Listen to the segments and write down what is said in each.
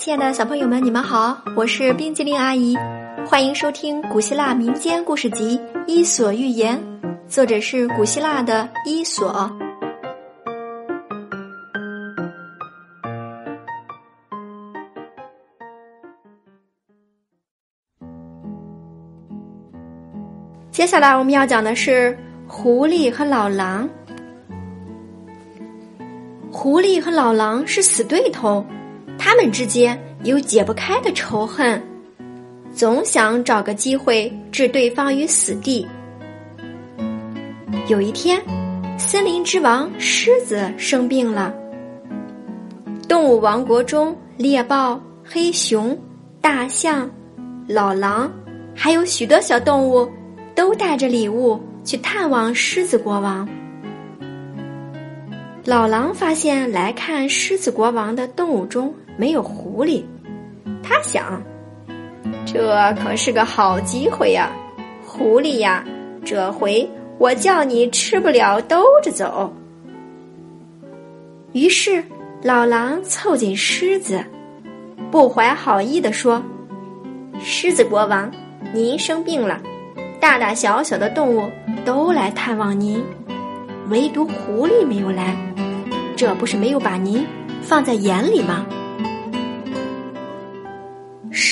亲爱的小朋友们，你们好，我是冰激凌阿姨，欢迎收听古希腊民间故事集《伊索寓言》，作者是古希腊的伊索。接下来我们要讲的是狐狸和老狼。狐狸和老狼是死对头。他们之间有解不开的仇恨，总想找个机会置对方于死地。有一天，森林之王狮子生病了。动物王国中，猎豹、黑熊、大象、老狼，还有许多小动物，都带着礼物去探望狮子国王。老狼发现来看狮子国王的动物中。没有狐狸，他想，这可是个好机会呀！狐狸呀，这回我叫你吃不了兜着走。于是老狼凑近狮子，不怀好意的说：“狮子国王，您生病了，大大小小的动物都来探望您，唯独狐狸没有来，这不是没有把您放在眼里吗？”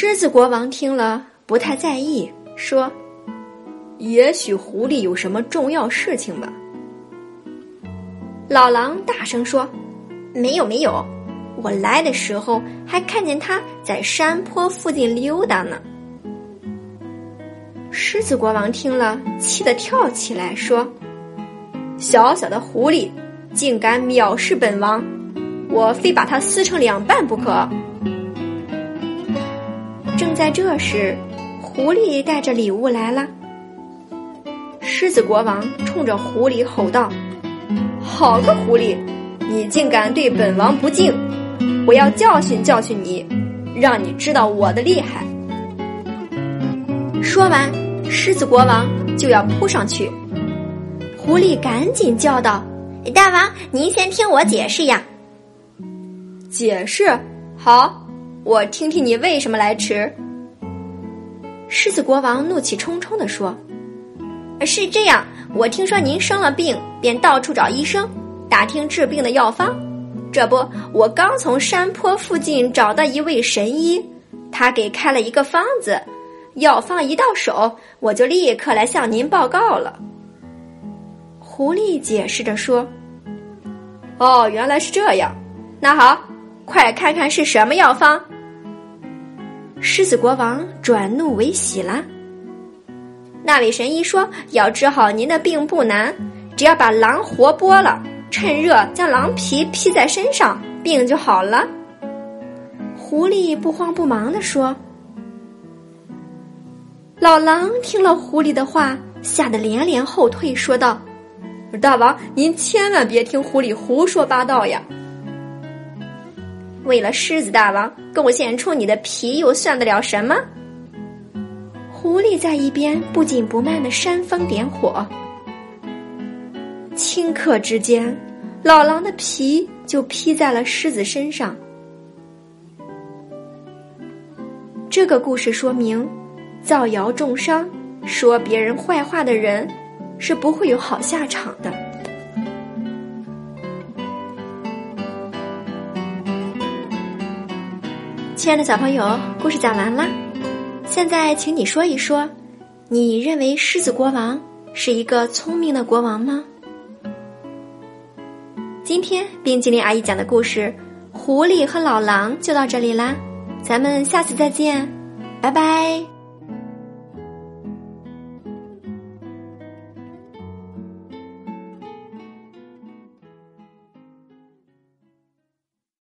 狮子国王听了不太在意，说：“也许狐狸有什么重要事情吧。”老狼大声说：“没有，没有，我来的时候还看见他在山坡附近溜达呢。”狮子国王听了，气得跳起来，说：“小小的狐狸，竟敢藐视本王，我非把它撕成两半不可！”在这时，狐狸带着礼物来了。狮子国王冲着狐狸吼道：“好个狐狸，你竟敢对本王不敬！我要教训教训你，让你知道我的厉害！”说完，狮子国王就要扑上去。狐狸赶紧叫道：“大王，您先听我解释呀！”解释好。我听听你为什么来迟。狮子国王怒气冲冲地说：“是这样，我听说您生了病，便到处找医生，打听治病的药方。这不，我刚从山坡附近找到一位神医，他给开了一个方子，药方一到手，我就立刻来向您报告了。”狐狸解释着说：“哦，原来是这样。那好，快看看是什么药方。”狮子国王转怒为喜了。那位神医说：“要治好您的病不难，只要把狼活剥了，趁热将狼皮披在身上，病就好了。”狐狸不慌不忙地说。老狼听了狐狸的话，吓得连连后退，说道：“大王，您千万别听狐狸胡说八道呀！”为了狮子大王贡献出你的皮，又算得了什么？狐狸在一边不紧不慢的煽风点火。顷刻之间，老狼的皮就披在了狮子身上。这个故事说明，造谣重伤、说别人坏话的人，是不会有好下场的。亲爱的小朋友，故事讲完了。现在，请你说一说，你认为狮子国王是一个聪明的国王吗？今天冰激凌阿姨讲的故事《狐狸和老狼》就到这里啦，咱们下次再见，拜拜。